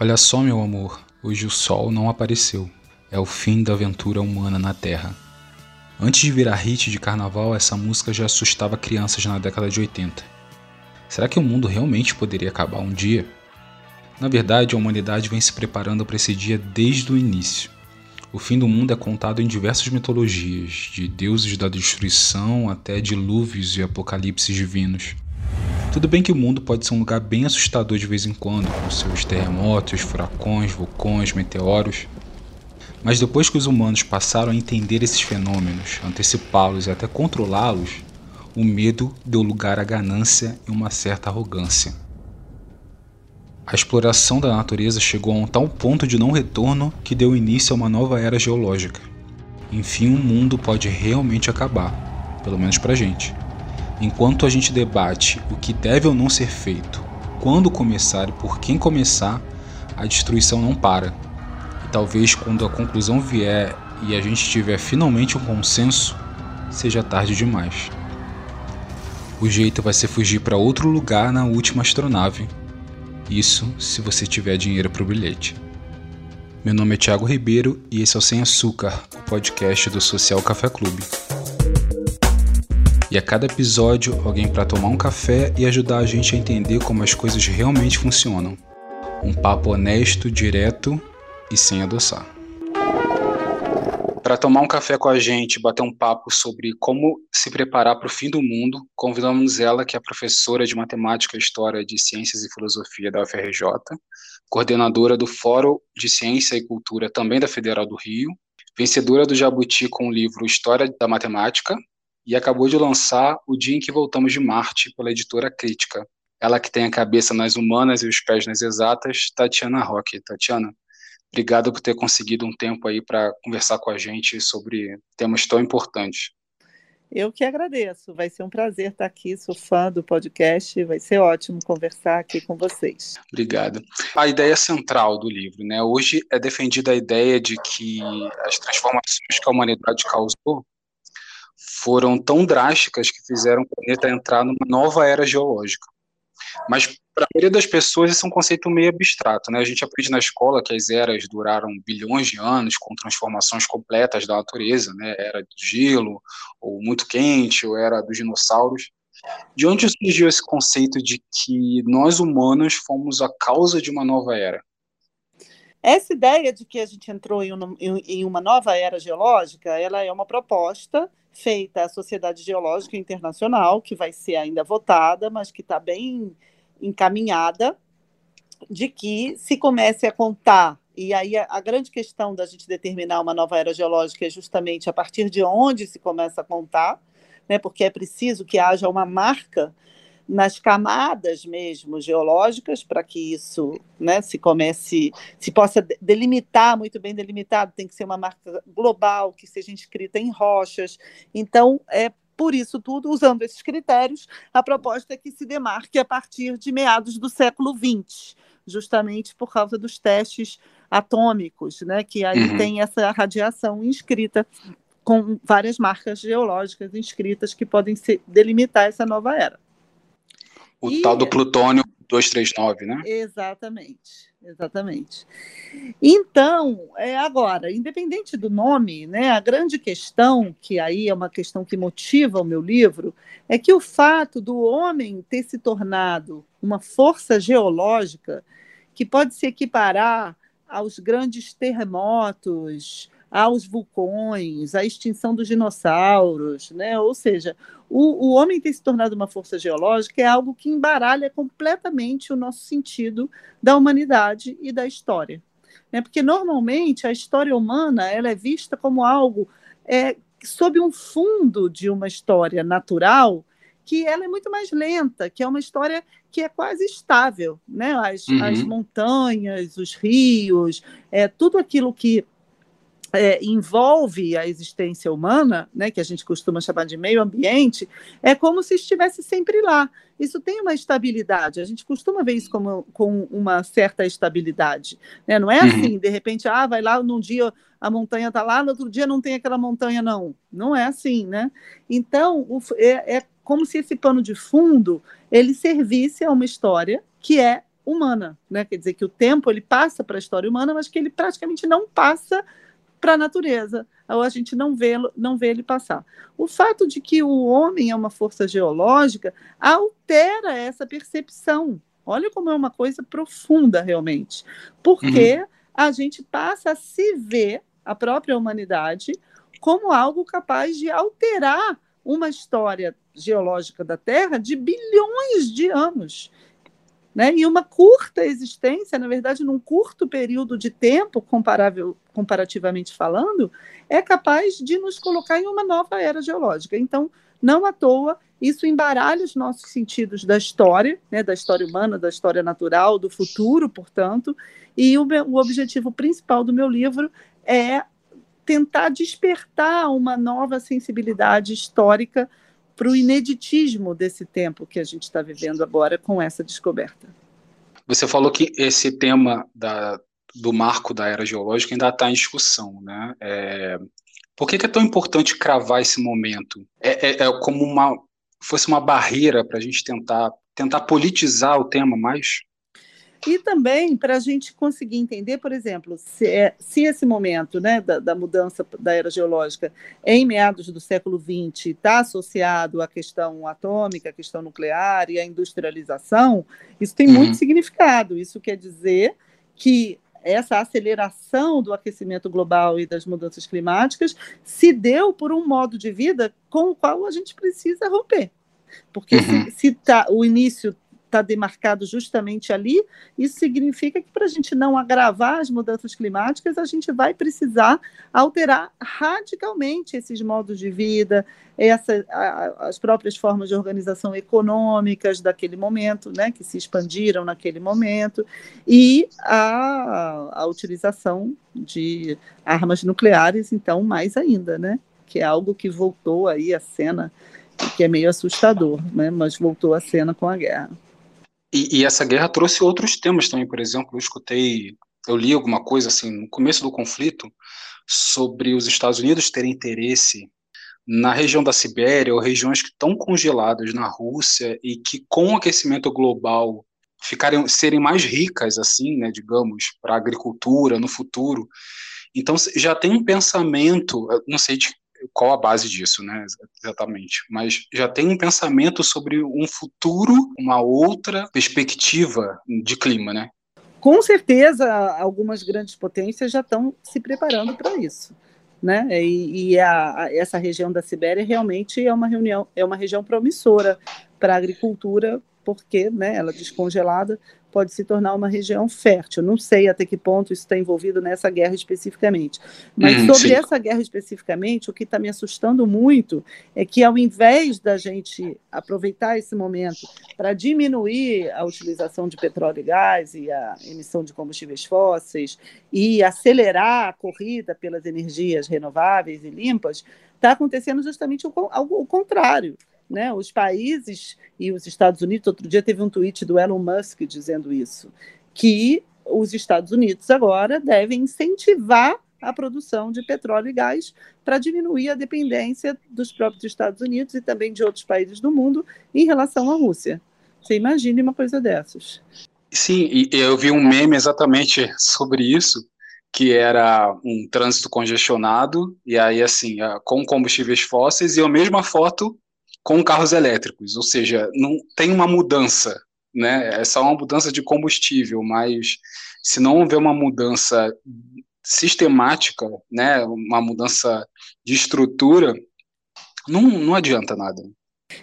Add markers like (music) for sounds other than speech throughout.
Olha só, meu amor, hoje o sol não apareceu. É o fim da aventura humana na Terra. Antes de virar hit de carnaval, essa música já assustava crianças na década de 80. Será que o mundo realmente poderia acabar um dia? Na verdade, a humanidade vem se preparando para esse dia desde o início. O fim do mundo é contado em diversas mitologias, de deuses da destruição até dilúvios e apocalipses divinos. Tudo bem que o mundo pode ser um lugar bem assustador de vez em quando, com seus terremotos, furacões, vulcões, meteoros. Mas depois que os humanos passaram a entender esses fenômenos, antecipá-los e até controlá-los, o medo deu lugar à ganância e uma certa arrogância. A exploração da natureza chegou a um tal ponto de não retorno que deu início a uma nova era geológica. Enfim, o mundo pode realmente acabar, pelo menos pra gente. Enquanto a gente debate o que deve ou não ser feito, quando começar e por quem começar, a destruição não para. E talvez quando a conclusão vier e a gente tiver finalmente um consenso, seja tarde demais. O jeito vai ser fugir para outro lugar na última astronave. Isso se você tiver dinheiro para o bilhete. Meu nome é Thiago Ribeiro e esse é o Sem Açúcar, o podcast do Social Café Clube e a cada episódio alguém para tomar um café e ajudar a gente a entender como as coisas realmente funcionam. Um papo honesto, direto e sem adoçar. Para tomar um café com a gente, bater um papo sobre como se preparar para o fim do mundo, convidamos ela, que é professora de Matemática, História de Ciências e Filosofia da UFRJ, coordenadora do Fórum de Ciência e Cultura também da Federal do Rio, vencedora do Jabuti com o livro História da Matemática, e acabou de lançar O Dia em que Voltamos de Marte, pela editora Crítica. Ela que tem a cabeça nas humanas e os pés nas exatas, Tatiana Roque. Tatiana, obrigado por ter conseguido um tempo aí para conversar com a gente sobre temas tão importantes. Eu que agradeço, vai ser um prazer estar aqui, sou fã do podcast, vai ser ótimo conversar aqui com vocês. Obrigado. A ideia central do livro, né? Hoje é defendida a ideia de que as transformações que a humanidade causou foram tão drásticas que fizeram o planeta entrar numa nova era geológica. Mas para a maioria das pessoas isso é um conceito meio abstrato, né? A gente aprende na escola que as eras duraram bilhões de anos com transformações completas da natureza, né? Era do gelo, ou muito quente, ou era dos dinossauros. De onde surgiu esse conceito de que nós humanos fomos a causa de uma nova era? Essa ideia de que a gente entrou em uma nova era geológica, ela é uma proposta feita a Sociedade Geológica Internacional, que vai ser ainda votada, mas que está bem encaminhada, de que se comece a contar. E aí a, a, grande questão da gente determinar uma nova era geológica é justamente a partir de onde se começa a contar, né, porque é preciso que haja uma marca nas camadas mesmo geológicas para que isso né, se comece, se possa delimitar muito bem delimitado, tem que ser uma marca global, que seja inscrita em rochas. Então, é por isso tudo, usando esses critérios, a proposta é que se demarque a partir de meados do século XX, justamente por causa dos testes atômicos, né, que aí uhum. tem essa radiação inscrita com várias marcas geológicas inscritas que podem ser, delimitar essa nova era. O e... tal do plutônio 239, né? Exatamente, exatamente. Então, é agora, independente do nome, né, a grande questão, que aí é uma questão que motiva o meu livro, é que o fato do homem ter se tornado uma força geológica que pode se equiparar aos grandes terremotos, aos vulcões, à extinção dos dinossauros, né? ou seja, o, o homem ter se tornado uma força geológica é algo que embaralha completamente o nosso sentido da humanidade e da história. Né? Porque, normalmente, a história humana ela é vista como algo é, sob um fundo de uma história natural que ela é muito mais lenta, que é uma história que é quase estável, né? As, uhum. as montanhas, os rios, é, tudo aquilo que é, envolve a existência humana, né, que a gente costuma chamar de meio ambiente, é como se estivesse sempre lá. Isso tem uma estabilidade. A gente costuma ver isso como, com uma certa estabilidade. Né? Não é uhum. assim, de repente, ah, vai lá num dia a montanha está lá, no outro dia não tem aquela montanha, não. Não é assim, né? Então, o, é, é como se esse pano de fundo ele servisse a uma história que é humana, né? Quer dizer que o tempo ele passa para a história humana, mas que ele praticamente não passa para a natureza, ou a gente não vê, não vê ele passar. O fato de que o homem é uma força geológica altera essa percepção. Olha como é uma coisa profunda realmente, porque uhum. a gente passa a se ver a própria humanidade como algo capaz de alterar uma história geológica da Terra de bilhões de anos. Né? E uma curta existência, na verdade, num curto período de tempo, comparável, comparativamente falando, é capaz de nos colocar em uma nova era geológica. Então, não à toa, isso embaralha os nossos sentidos da história, né, da história humana, da história natural, do futuro, portanto, e o, o objetivo principal do meu livro é tentar despertar uma nova sensibilidade histórica para o ineditismo desse tempo que a gente está vivendo agora com essa descoberta. Você falou que esse tema da, do marco da era geológica ainda está em discussão, né? É, por que, que, é tão importante cravar esse momento? É, é, é como uma fosse uma barreira para a gente tentar tentar politizar o tema mais? E também para a gente conseguir entender, por exemplo, se, é, se esse momento né, da, da, mudança da era geológica é em meados do século XX está associado à questão atômica, à questão nuclear e à industrialização, isso tem uhum. muito significado. Isso quer dizer que essa aceleração do aquecimento global e das mudanças climáticas se deu por um modo de vida com o qual a gente precisa romper. Porque uhum. se, se tá, o início está demarcado justamente ali, isso significa que para a gente não agravar as mudanças climáticas, a gente vai precisar alterar radicalmente esses modos de vida, essa, a, as próprias formas de organização econômicas daquele momento, né, que se expandiram naquele momento, e a, a utilização de armas nucleares, então, mais ainda, né, que é algo que voltou aí à cena que é meio assustador, né? mas voltou à cena com a guerra. E, e, essa guerra trouxe outros temas também, por exemplo, eu escutei, eu li alguma coisa assim no começo do conflito sobre os Estados Unidos terem interesse na região da Sibéria ou regiões que estão congeladas na Rússia e que com o aquecimento global ficarem serem mais ricas assim, né, digamos, para a agricultura no futuro. Então já tem um pensamento, não sei de qual a base disso, né, exatamente. Mas já tem um pensamento sobre um futuro, uma outra perspectiva de clima, né? Com certeza, algumas grandes potências já estão se preparando para isso. Né? E, e a, a, essa região da Sibéria realmente é uma, reunião, é uma região promissora para a agricultura, porque né, ela descongelada pode se tornar uma região fértil. Não sei até que ponto isso está envolvido nessa guerra especificamente. Mas hum, sobre sim. essa guerra especificamente, o que está me assustando muito é que, ao invés da gente aproveitar esse momento para diminuir a utilização de petróleo e gás e a emissão de combustíveis fósseis e acelerar a corrida pelas energias renováveis e limpas, está acontecendo justamente o, o contrário. Né? Os países e os Estados Unidos, outro dia teve um tweet do Elon Musk dizendo isso, que os Estados Unidos agora devem incentivar a produção de petróleo e gás para diminuir a dependência dos próprios Estados Unidos e também de outros países do mundo em relação à Rússia. Você imagine uma coisa dessas. Sim, eu vi um meme exatamente sobre isso, que era um trânsito congestionado, e aí, assim, com combustíveis fósseis, e a mesma foto com carros elétricos, ou seja, não tem uma mudança, né? É só uma mudança de combustível, mas se não houver uma mudança sistemática, né, uma mudança de estrutura, não, não adianta nada.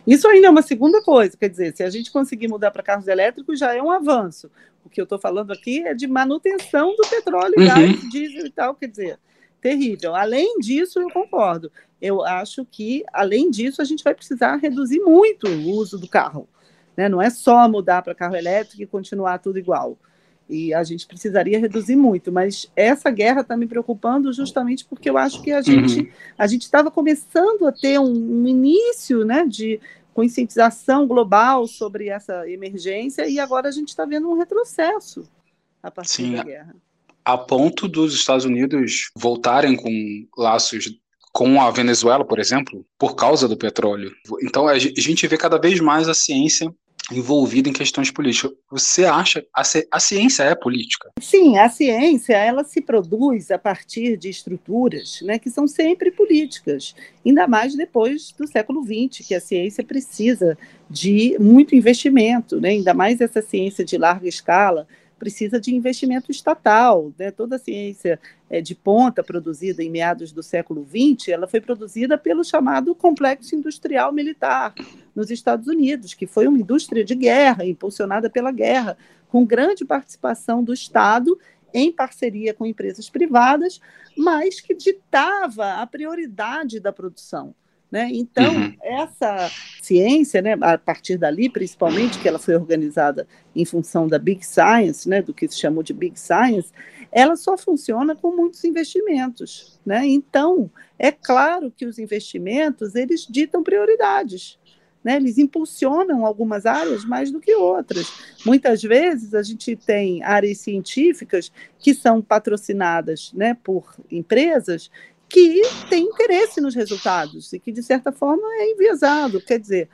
Isso ainda é uma segunda coisa, quer dizer, se a gente conseguir mudar para carros elétricos já é um avanço. O que eu estou falando aqui é de manutenção do petróleo, uhum. gás, diesel e tal, quer dizer, terrível. Além disso, eu concordo. Eu acho que, além disso, a gente vai precisar reduzir muito o uso do carro. Né? Não é só mudar para carro elétrico e continuar tudo igual. E a gente precisaria reduzir muito, mas essa guerra está me preocupando justamente porque eu acho que a gente uhum. a gente estava começando a ter um, um início né, de conscientização global sobre essa emergência e agora a gente está vendo um retrocesso a partir Sim, da guerra a ponto dos Estados Unidos voltarem com laços com a Venezuela, por exemplo, por causa do petróleo. Então a gente vê cada vez mais a ciência envolvida em questões políticas. Você acha a, a ciência é política? Sim, a ciência ela se produz a partir de estruturas, né, que são sempre políticas. Ainda mais depois do século XX, que a ciência precisa de muito investimento, né? Ainda mais essa ciência de larga escala precisa de investimento estatal. Né? Toda a ciência é, de ponta produzida em meados do século XX, ela foi produzida pelo chamado complexo industrial militar nos Estados Unidos, que foi uma indústria de guerra, impulsionada pela guerra, com grande participação do Estado em parceria com empresas privadas, mas que ditava a prioridade da produção. Né? Então, uhum. essa ciência, né, a partir dali, principalmente, que ela foi organizada em função da Big Science, né, do que se chamou de Big Science, ela só funciona com muitos investimentos. Né? Então, é claro que os investimentos eles ditam prioridades. Né, eles impulsionam algumas áreas mais do que outras. Muitas vezes a gente tem áreas científicas que são patrocinadas né, por empresas que tem interesse nos resultados e que, de certa forma, é enviesado. Quer dizer,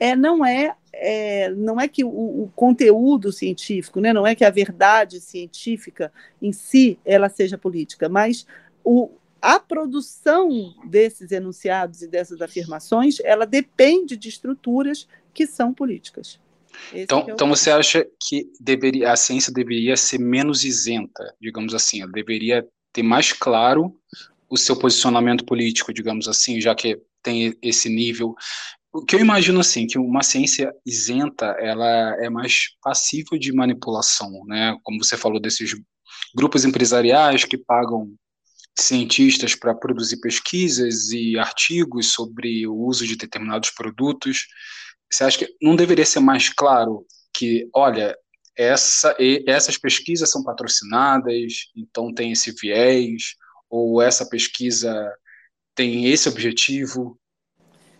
é, não, é, é não é que o, o, conteúdo científico, né, não é que a verdade científica em si ela seja política, mas o, a produção desses enunciados e dessas afirmações ela depende de estruturas que são políticas. então, é então você acha que deveria, a ciência deveria ser menos isenta, digamos assim, ela deveria ter mais claro o seu posicionamento político, digamos assim, já que tem esse nível. O que eu imagino assim, que uma ciência isenta, ela é mais passível de manipulação, né? Como você falou desses grupos empresariais que pagam cientistas para produzir pesquisas e artigos sobre o uso de determinados produtos. Você acha que não deveria ser mais claro que, olha, essa, essas pesquisas são patrocinadas, então tem esse viés, ou essa pesquisa tem esse objetivo?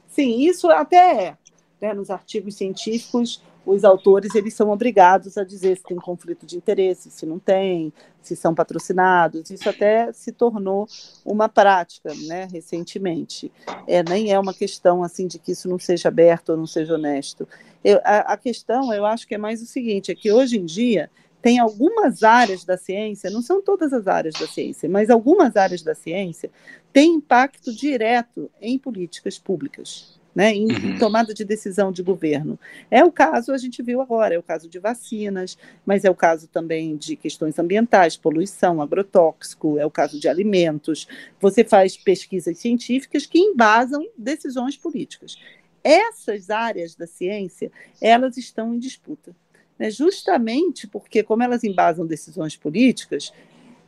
Sim, isso até é. Né? Nos artigos científicos, os autores eles são obrigados a dizer se tem conflito de interesse, se não tem, se são patrocinados. Isso até se tornou uma prática, né, recentemente. É, nem é uma questão assim de que isso não seja aberto ou não seja honesto. Eu, a, a questão, eu acho que é mais o seguinte, é que hoje em dia tem algumas áreas da ciência, não são todas as áreas da ciência, mas algumas áreas da ciência têm impacto direto em políticas públicas. Né, em, uhum. tomada de decisão de governo. É o caso, a gente viu agora, é o caso de vacinas, mas é o caso também de questões ambientais, poluição, agrotóxico, é o caso de alimentos. Você faz pesquisas científicas que embasam decisões políticas. Essas áreas da ciência, elas estão em disputa né, justamente porque, como elas embasam decisões políticas,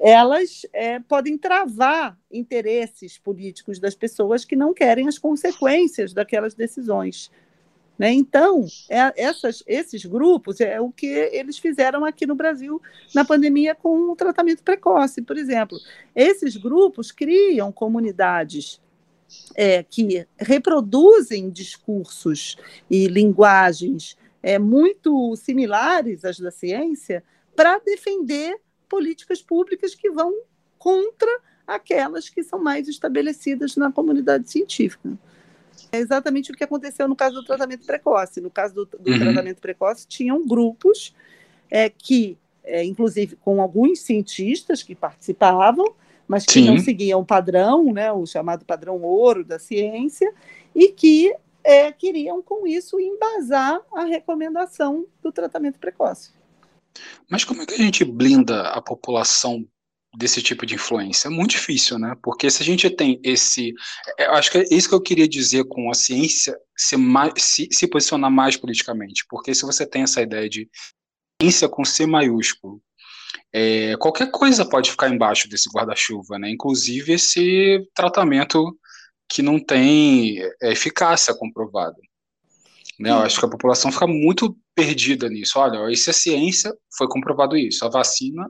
elas é, podem travar interesses políticos das pessoas que não querem as consequências daquelas decisões. Né? Então, é, essas, esses grupos é o que eles fizeram aqui no Brasil na pandemia com o tratamento precoce, por exemplo. Esses grupos criam comunidades é, que reproduzem discursos e linguagens é, muito similares às da ciência para defender políticas públicas que vão contra aquelas que são mais estabelecidas na comunidade científica. É exatamente o que aconteceu no caso do tratamento precoce. No caso do, do uhum. tratamento precoce, tinham grupos é, que, é, inclusive com alguns cientistas que participavam, mas que Sim. não seguiam o padrão, né, o chamado padrão ouro da ciência, e que é, queriam, com isso, embasar a recomendação do tratamento precoce. Mas como é que a gente blinda a população desse tipo de influência? É muito difícil, né? Porque se a gente tem esse. É, acho que é isso que eu queria dizer com a ciência se, mais, se, se posicionar mais politicamente. Porque se você tem essa ideia de ciência com C maiúsculo, é, qualquer coisa pode ficar embaixo desse guarda-chuva, né? Inclusive esse tratamento que não tem é, eficácia comprovada. Né? Eu acho que a população fica muito perdida nisso. Olha, isso é ciência, foi comprovado isso. A vacina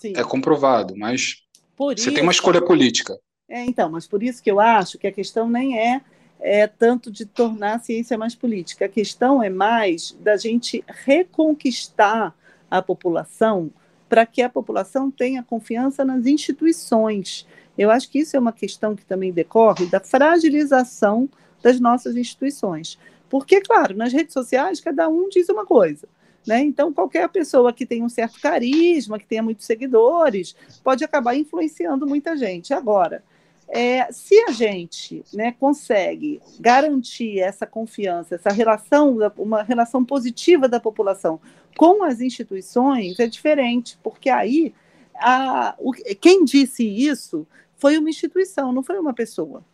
Sim. é comprovado, mas por você isso, tem uma escolha política. É, então, mas por isso que eu acho que a questão nem é, é tanto de tornar a ciência mais política. A questão é mais da gente reconquistar a população para que a população tenha confiança nas instituições eu acho que isso é uma questão que também decorre da fragilização das nossas instituições. Porque, claro, nas redes sociais, cada um diz uma coisa. Né? Então, qualquer pessoa que tenha um certo carisma, que tenha muitos seguidores, pode acabar influenciando muita gente. Agora, é, se a gente né, consegue garantir essa confiança, essa relação, uma relação positiva da população com as instituições, é diferente, porque aí a, o, quem disse isso foi uma instituição, não foi uma pessoa.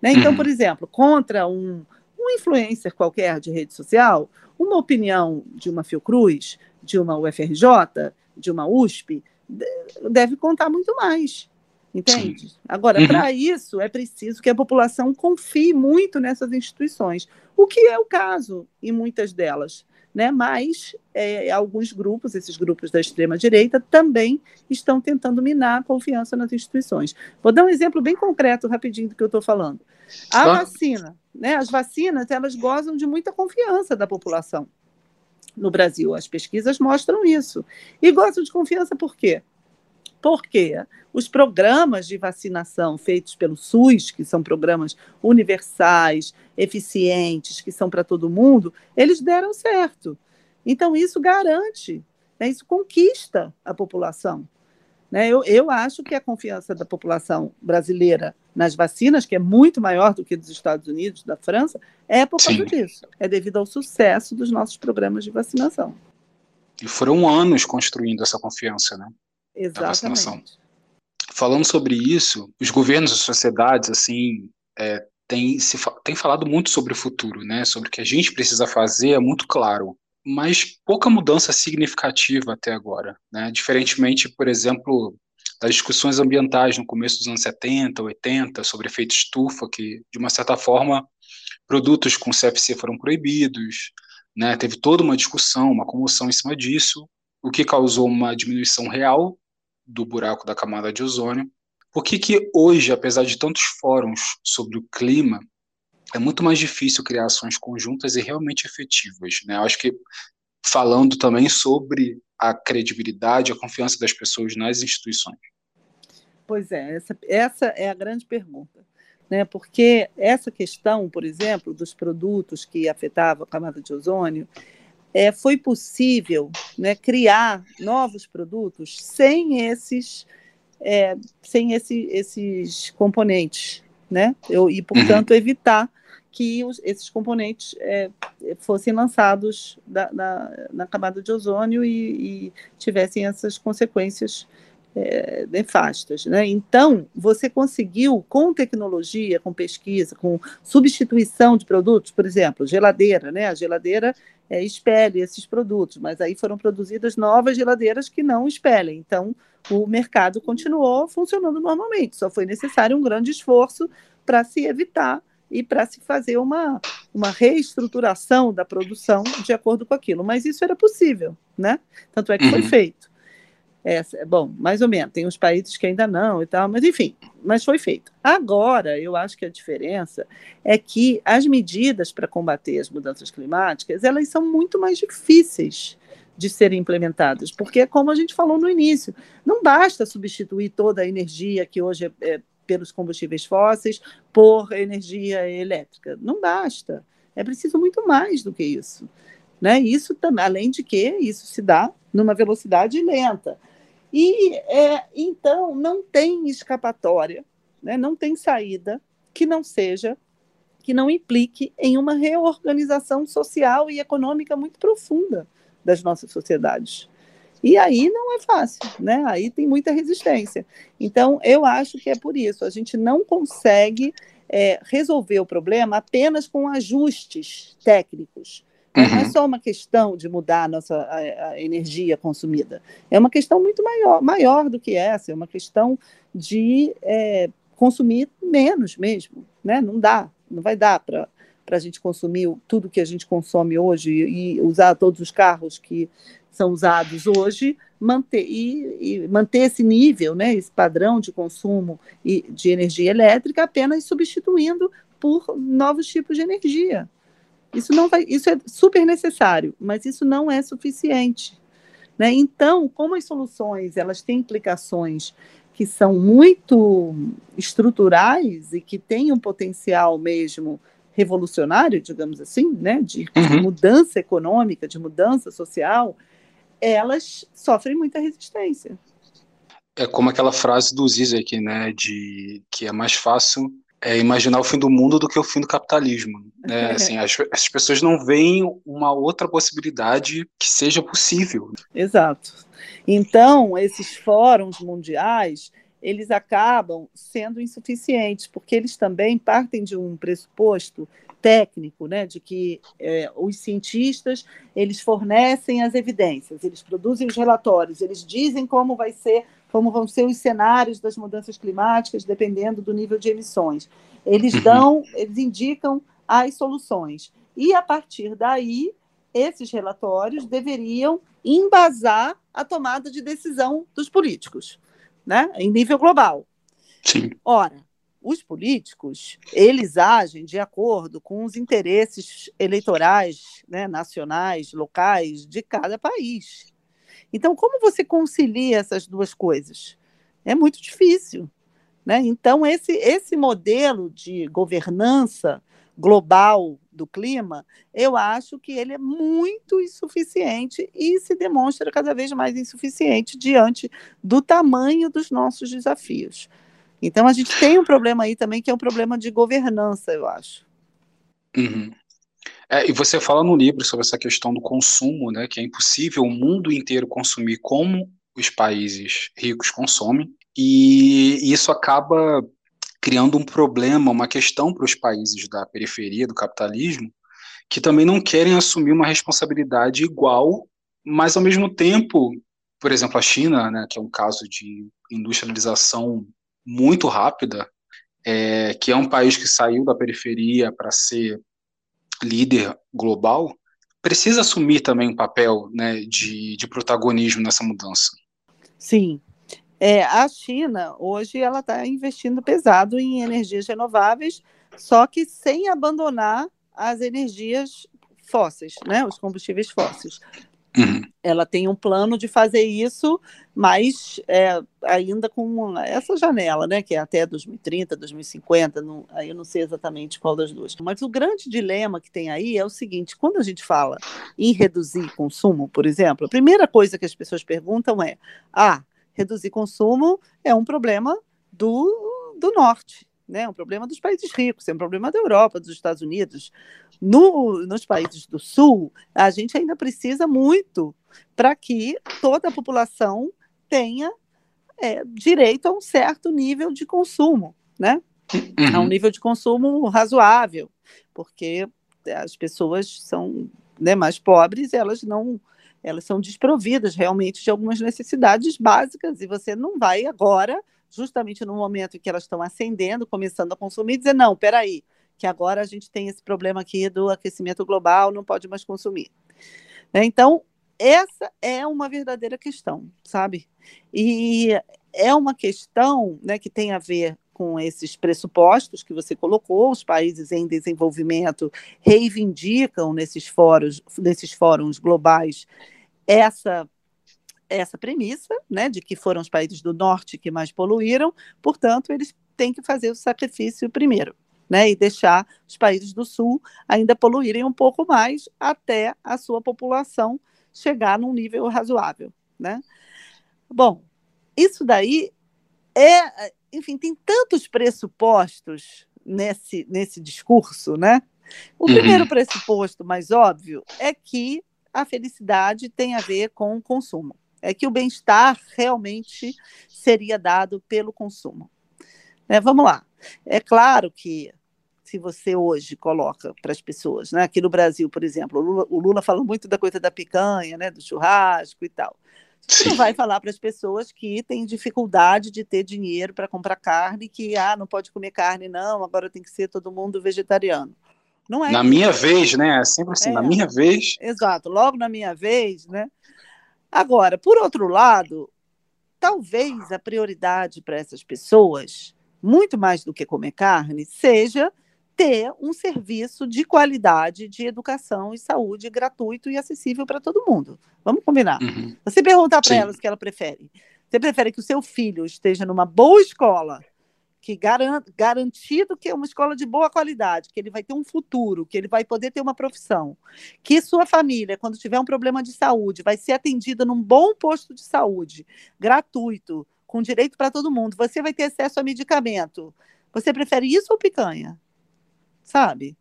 Né? Então, uhum. por exemplo, contra um, um influencer qualquer de rede social, uma opinião de uma Fiocruz, de uma UFRJ, de uma USP, deve contar muito mais. Entende? Agora, uhum. para isso, é preciso que a população confie muito nessas instituições, o que é o caso em muitas delas. Né? Mas é, alguns grupos, esses grupos da extrema-direita, também estão tentando minar a confiança nas instituições. Vou dar um exemplo bem concreto, rapidinho, do que eu estou falando. A vacina, né? as vacinas, elas gozam de muita confiança da população no Brasil. As pesquisas mostram isso. E gozam de confiança por quê? Porque os programas de vacinação feitos pelo SUS, que são programas universais, eficientes, que são para todo mundo, eles deram certo. Então, isso garante, né, isso conquista a população. Né? Eu, eu acho que a confiança da população brasileira nas vacinas, que é muito maior do que dos Estados Unidos, da França, é por causa Sim. disso. É devido ao sucesso dos nossos programas de vacinação. E foram anos construindo essa confiança, né? Exatamente. Falando sobre isso, os governos e sociedades, assim, é, têm, se, falado muito sobre o futuro, né? Sobre o que a gente precisa fazer, é muito claro. Mas pouca mudança significativa até agora, né? Diferentemente, por exemplo, das discussões ambientais no começo dos anos 70, 80, sobre efeito estufa, que, de uma certa forma, produtos com CFC foram proibidos, né? Teve toda uma discussão, uma comoção em cima disso, o que causou uma diminuição real do buraco da camada de ozônio. Por que, que hoje, apesar de tantos fóruns sobre o clima, é muito mais difícil criar ações conjuntas e realmente efetivas? Né? Eu acho que falando também sobre a credibilidade, a confiança das pessoas nas instituições. Pois é, essa, essa é a grande pergunta. Né? Porque essa questão, por exemplo, dos produtos que afetavam a camada de ozônio, é, foi possível né, criar novos produtos sem esses, é, sem esse, esses componentes, né? Eu, e, portanto, uhum. evitar que os, esses componentes é, fossem lançados da, na, na, camada de ozônio e, e tivessem essas consequências é, nefastas. Né? Então, você conseguiu, com tecnologia, com pesquisa, com substituição de produtos, por exemplo, geladeira, né? a geladeira é, espelhe esses produtos, mas aí foram produzidas novas geladeiras que não espelhem. Então, o mercado continuou funcionando normalmente, só foi necessário um grande esforço para se evitar e para se fazer uma, uma reestruturação da produção de acordo com aquilo. Mas isso era possível, né? Tanto é que foi uhum. feito. É, bom, mais ou menos, tem uns países que ainda não e tal, mas enfim, mas foi feito. Agora, eu acho que a diferença é que as medidas para combater as mudanças climáticas, elas são muito mais difíceis de serem implementadas, porque é como a gente falou no início, não basta substituir toda a energia que hoje é, é pelos combustíveis fósseis por energia elétrica, não basta. É preciso muito mais do que isso. Né? Isso além de que isso se dá numa velocidade lenta. E é, então não tem escapatória, né? não tem saída que não seja, que não implique em uma reorganização social e econômica muito profunda das nossas sociedades. E aí não é fácil, né? Aí tem muita resistência. Então, eu acho que é por isso. A gente não consegue é, resolver o problema apenas com ajustes técnicos. Uhum. Não é só uma questão de mudar a nossa a, a energia consumida. É uma questão muito maior, maior do que essa. É uma questão de é, consumir menos mesmo. Né? Não dá, não vai dar para para a gente consumir tudo que a gente consome hoje e usar todos os carros que são usados hoje, manter e, e, manter esse nível, né, esse padrão de consumo e de energia elétrica apenas substituindo por novos tipos de energia. Isso não vai, isso é super necessário, mas isso não é suficiente. Né? Então, como as soluções elas têm implicações que são muito estruturais e que têm um potencial mesmo revolucionário, digamos assim, né, de, uhum. de mudança econômica, de mudança social, elas sofrem muita resistência. É como aquela frase do Zizek, né, de que é mais fácil é, imaginar o fim do mundo do que o fim do capitalismo. Né? (laughs) Assim, as, as pessoas não veem uma outra possibilidade que seja possível. Exato. Então, esses fóruns mundiais, eles acabam sendo insuficientes, porque eles também partem de um pressuposto técnico, né, de que é, os cientistas eles fornecem as evidências, eles produzem os relatórios, eles dizem como vai ser, como vão ser os cenários das mudanças climáticas, dependendo do nível de emissões. Eles uhum. dão, eles indicam as soluções. E a partir daí, esses relatórios deveriam embasar a tomada de decisão dos políticos, né, em nível global. Sim. Ora, os políticos eles agem de acordo com os interesses eleitorais, né, nacionais, locais de cada país. Então, como você concilia essas duas coisas? É muito difícil. Né? Então, esse, esse modelo de governança global do clima, eu acho que ele é muito insuficiente e se demonstra cada vez mais insuficiente diante do tamanho dos nossos desafios. Então a gente tem um problema aí também que é um problema de governança, eu acho. Uhum. É, e você fala no livro sobre essa questão do consumo, né, que é impossível o mundo inteiro consumir como os países ricos consomem, e isso acaba criando um problema, uma questão para os países da periferia do capitalismo, que também não querem assumir uma responsabilidade igual, mas ao mesmo tempo, por exemplo, a China, né, que é um caso de industrialização muito rápida, é, que é um país que saiu da periferia para ser líder global, precisa assumir também um papel né, de, de protagonismo nessa mudança. Sim. É, a China, hoje, ela está investindo pesado em energias renováveis, só que sem abandonar as energias fósseis, né, os combustíveis fósseis. Uhum. Ela tem um plano de fazer isso, mas é, ainda com essa janela, né, que é até 2030, 2050, não, aí eu não sei exatamente qual das duas. Mas o grande dilema que tem aí é o seguinte: quando a gente fala em reduzir consumo, por exemplo, a primeira coisa que as pessoas perguntam é: ah, reduzir consumo é um problema do, do norte né? É um problema dos países ricos, é um problema da Europa, dos Estados Unidos. No, nos países do Sul, a gente ainda precisa muito para que toda a população tenha é, direito a um certo nível de consumo, né? Uhum. A um nível de consumo razoável, porque as pessoas são né, mais pobres, elas não elas são desprovidas realmente de algumas necessidades básicas e você não vai agora justamente no momento em que elas estão ascendendo, começando a consumir, dizer, não, peraí, que agora a gente tem esse problema aqui do aquecimento global, não pode mais consumir. Né, então, essa é uma verdadeira questão, sabe? E é uma questão né, que tem a ver com esses pressupostos que você colocou, os países em desenvolvimento reivindicam nesses fóruns, nesses fóruns globais essa essa premissa, né, de que foram os países do norte que mais poluíram, portanto, eles têm que fazer o sacrifício primeiro, né, e deixar os países do sul ainda poluírem um pouco mais até a sua população chegar num nível razoável, né? Bom, isso daí é, enfim, tem tantos pressupostos nesse nesse discurso, né? O uhum. primeiro pressuposto mais óbvio é que a felicidade tem a ver com o consumo é que o bem-estar realmente seria dado pelo consumo. É, vamos lá. É claro que se você hoje coloca para as pessoas, né, aqui no Brasil, por exemplo, o Lula, o Lula falou muito da coisa da picanha, né, do churrasco e tal. Você não vai falar para as pessoas que têm dificuldade de ter dinheiro para comprar carne, que ah, não pode comer carne, não, agora tem que ser todo mundo vegetariano. Não é na isso. minha vez, né? É sempre assim, é, na minha vez. Exato, logo na minha vez, né? Agora, por outro lado, talvez a prioridade para essas pessoas, muito mais do que comer carne, seja ter um serviço de qualidade de educação e saúde gratuito e acessível para todo mundo. Vamos combinar. Uhum. Você perguntar para elas o que ela prefere. Você prefere que o seu filho esteja numa boa escola, que garantido que é uma escola de boa qualidade, que ele vai ter um futuro, que ele vai poder ter uma profissão, que sua família, quando tiver um problema de saúde, vai ser atendida num bom posto de saúde, gratuito, com direito para todo mundo, você vai ter acesso a medicamento. Você prefere isso ou picanha? Sabe?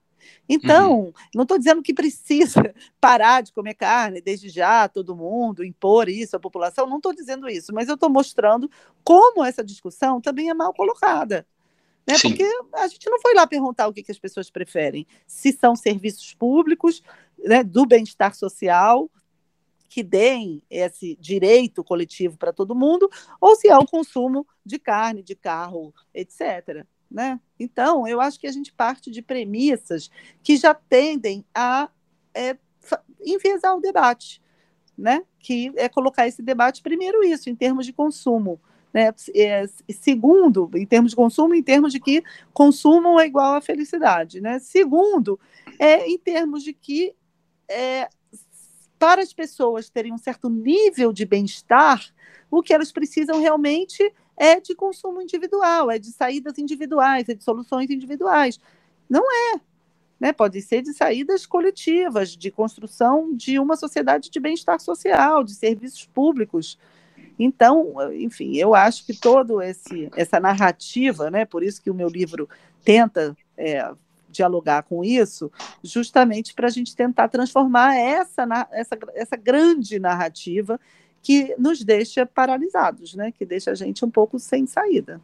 Então, uhum. não estou dizendo que precisa (laughs) parar de comer carne desde já, todo mundo, impor isso à população, não estou dizendo isso, mas eu estou mostrando como essa discussão também é mal colocada. Né? Porque a gente não foi lá perguntar o que, que as pessoas preferem, se são serviços públicos, né, do bem-estar social, que deem esse direito coletivo para todo mundo, ou se é o consumo de carne, de carro, etc. Né? Então, eu acho que a gente parte de premissas que já tendem a é, enviesar o debate, né? que é colocar esse debate, primeiro, isso, em termos de consumo. Né? É, segundo, em termos de consumo, em termos de que consumo é igual à felicidade. Né? Segundo, é em termos de que é, para as pessoas terem um certo nível de bem-estar, o que elas precisam realmente é de consumo individual, é de saídas individuais, é de soluções individuais. Não é. Né? Pode ser de saídas coletivas, de construção de uma sociedade de bem-estar social, de serviços públicos. Então, enfim, eu acho que todo esse essa narrativa, né? Por isso que o meu livro tenta é, dialogar com isso, justamente para a gente tentar transformar essa, essa, essa grande narrativa que nos deixa paralisados, né? que deixa a gente um pouco sem saída.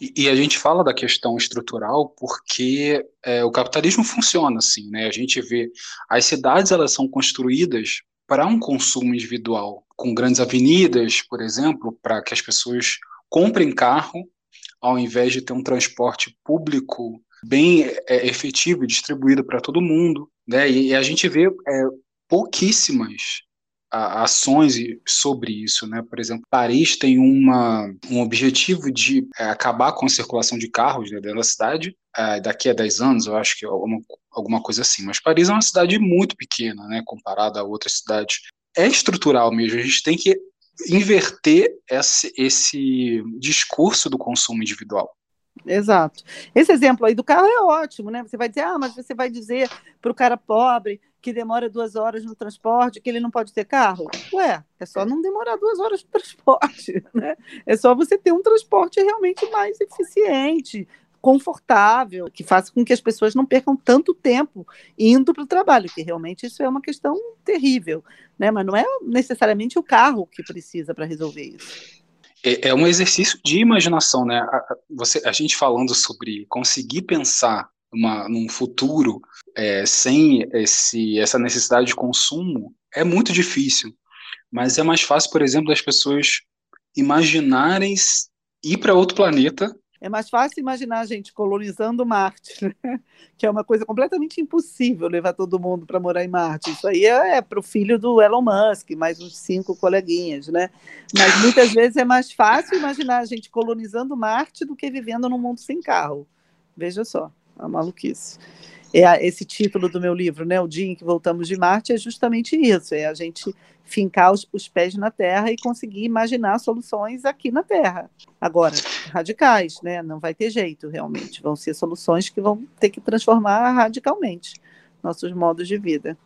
E, e a gente fala da questão estrutural porque é, o capitalismo funciona assim, né? A gente vê as cidades elas são construídas para um consumo individual, com grandes avenidas, por exemplo, para que as pessoas comprem carro ao invés de ter um transporte público bem é, efetivo e distribuído para todo mundo, né? E, e, a gente vê é, pouquíssimas ações sobre isso, né? Por exemplo, Paris tem uma, um objetivo de é, acabar com a circulação de carros né, dentro da cidade é, daqui a 10 anos, eu acho que é alguma, alguma coisa assim. Mas Paris é uma cidade muito pequena, né? Comparada a outras cidades. É estrutural mesmo. A gente tem que inverter esse, esse discurso do consumo individual. Exato. Esse exemplo aí do carro é ótimo, né? Você vai dizer, ah, mas você vai dizer para o cara pobre que demora duas horas no transporte, que ele não pode ter carro? Ué, é só não demorar duas horas no (laughs) transporte, né? É só você ter um transporte realmente mais eficiente, confortável, que faça com que as pessoas não percam tanto tempo indo para o trabalho, que realmente isso é uma questão terrível, né? Mas não é necessariamente o carro que precisa para resolver isso é, é, um exercício de imaginação, né? Você, a gente falando sobre conseguir pensar uma, num futuro é, sem esse, essa necessidade de consumo é muito difícil. Mas é mais fácil, por exemplo, das pessoas imaginarem ir para outro planeta é mais fácil imaginar a gente colonizando Marte, né? (laughs) que é uma coisa completamente impossível levar todo mundo para morar em Marte. Isso aí é, é para o filho do Elon Musk, mais uns cinco coleguinhas, né? Mas muitas vezes é mais fácil imaginar a gente colonizando Marte do que vivendo num mundo sem carro. Veja só, a maluquice é esse título do meu livro, né? O dia em que voltamos de Marte é justamente isso, é a gente fincar os, os, pés na Terra e conseguir imaginar soluções aqui na Terra. Agora, radicais, né? Não vai ter jeito, realmente. Vão ser soluções que vão ter que transformar radicalmente nossos modos de vida.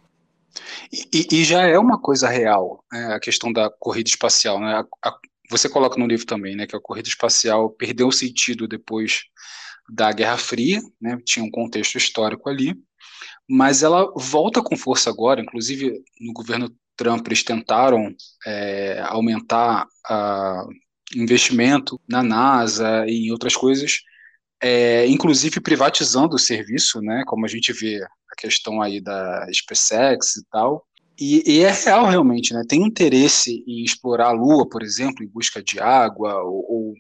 E, e já é uma coisa real, né? a questão da corrida espacial, né? A, a, você coloca no livro também, né? Que a corrida espacial perdeu o sentido depois da Guerra Fria, né, tinha um contexto histórico ali, mas ela volta com força agora, inclusive no governo Trump eles tentaram é, aumentar o investimento na NASA e em outras coisas, é, inclusive privatizando o serviço, né, como a gente vê a questão aí da SpaceX e tal, e, e, é real realmente, né? Tem interesse em explorar a Lua, por exemplo, em busca de água ou, ou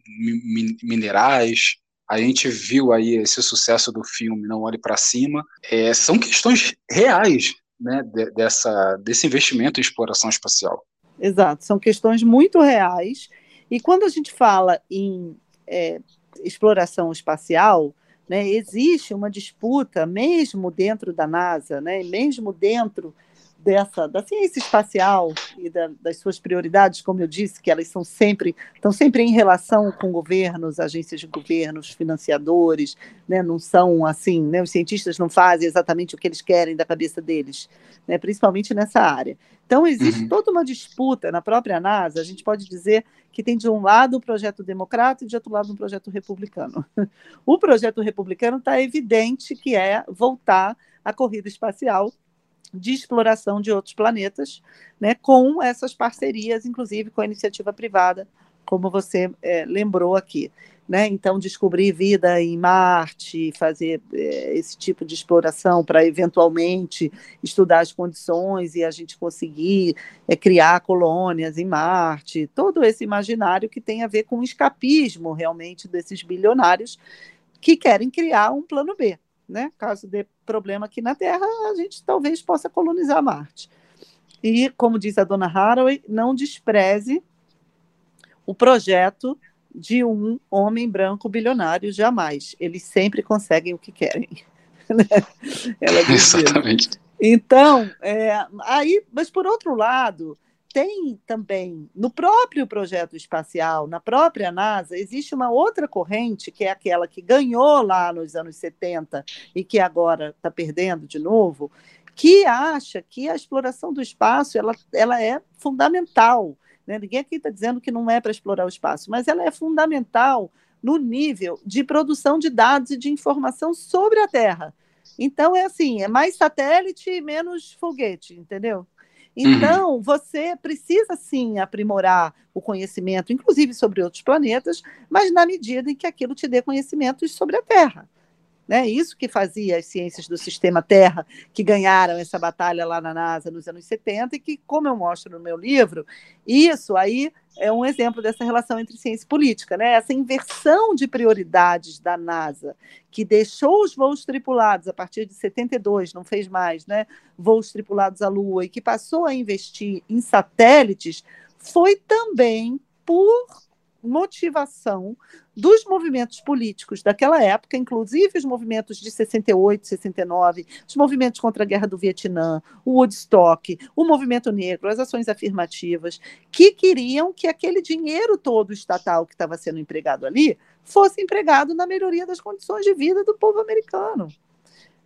minerais a gente viu aí esse sucesso do filme Não Olhe para Cima, é, são questões reais né, de, dessa, desse investimento em exploração espacial. Exato, são questões muito reais. E quando a gente fala em é, exploração espacial, né, existe uma disputa, mesmo dentro da NASA, né, mesmo dentro dessa da ciência espacial e da, das suas prioridades, como eu disse, que elas são sempre estão sempre em relação com governos, agências de governos, financiadores, né? Não são assim, né? Os cientistas não fazem exatamente o que eles querem da cabeça deles, né? Principalmente nessa área. Então existe uhum. toda uma disputa na própria NASA. A gente pode dizer que tem de um lado o projeto democrata e de outro lado um projeto republicano. (laughs) O projeto republicano está evidente que é voltar à corrida espacial de exploração de outros planetas, né, com essas parcerias, inclusive com a iniciativa privada, como você é, lembrou aqui. Né? Então, descobrir vida em Marte, fazer é, esse tipo de exploração para eventualmente estudar as condições e a gente conseguir é, criar colônias em Marte, todo esse imaginário que tem a ver com o escapismo realmente desses bilionários que querem criar um plano B né? Caso dê problema aqui na Terra, a gente talvez possa colonizar Marte. E, como diz a dona Haraway, não despreze o projeto de um homem branco bilionário, jamais. Eles sempre conseguem o que querem. (laughs) Né? Ela Exatamente. Então, é, aí, mas por outro lado, tem também, no próprio projeto espacial, na própria NASA, existe uma outra corrente, que é aquela que ganhou lá nos anos 70 e que agora está perdendo de novo, que acha que a exploração do espaço ela, ela é fundamental. Né? Ninguém aqui está dizendo que não é para explorar o espaço, mas ela é fundamental no nível de produção de dados e de informação sobre a Terra. Então, é assim, é mais satélite e menos foguete, entendeu? Uhum. Então, uhum. você precisa sim aprimorar o conhecimento, inclusive sobre outros planetas, mas na medida em que aquilo te dê conhecimentos sobre a Terra. Né? Isso que fazia as ciências do sistema Terra, que ganharam essa batalha lá na NASA nos anos 70, e que, como eu mostro no meu livro, isso aí é um exemplo dessa relação entre ciência e política, né? essa inversão de prioridades da NASA, que deixou os voos tripulados a partir de 72, não fez mais, né? voos tripulados à Lua, e que passou a investir em satélites, foi também por motivação dos movimentos políticos daquela época, inclusive os movimentos de 68, 69, os movimentos contra a guerra do Vietnã, o Woodstock, o movimento negro, as ações afirmativas, que queriam que aquele dinheiro todo estatal que estava sendo empregado ali fosse empregado na melhoria das condições de vida do povo americano.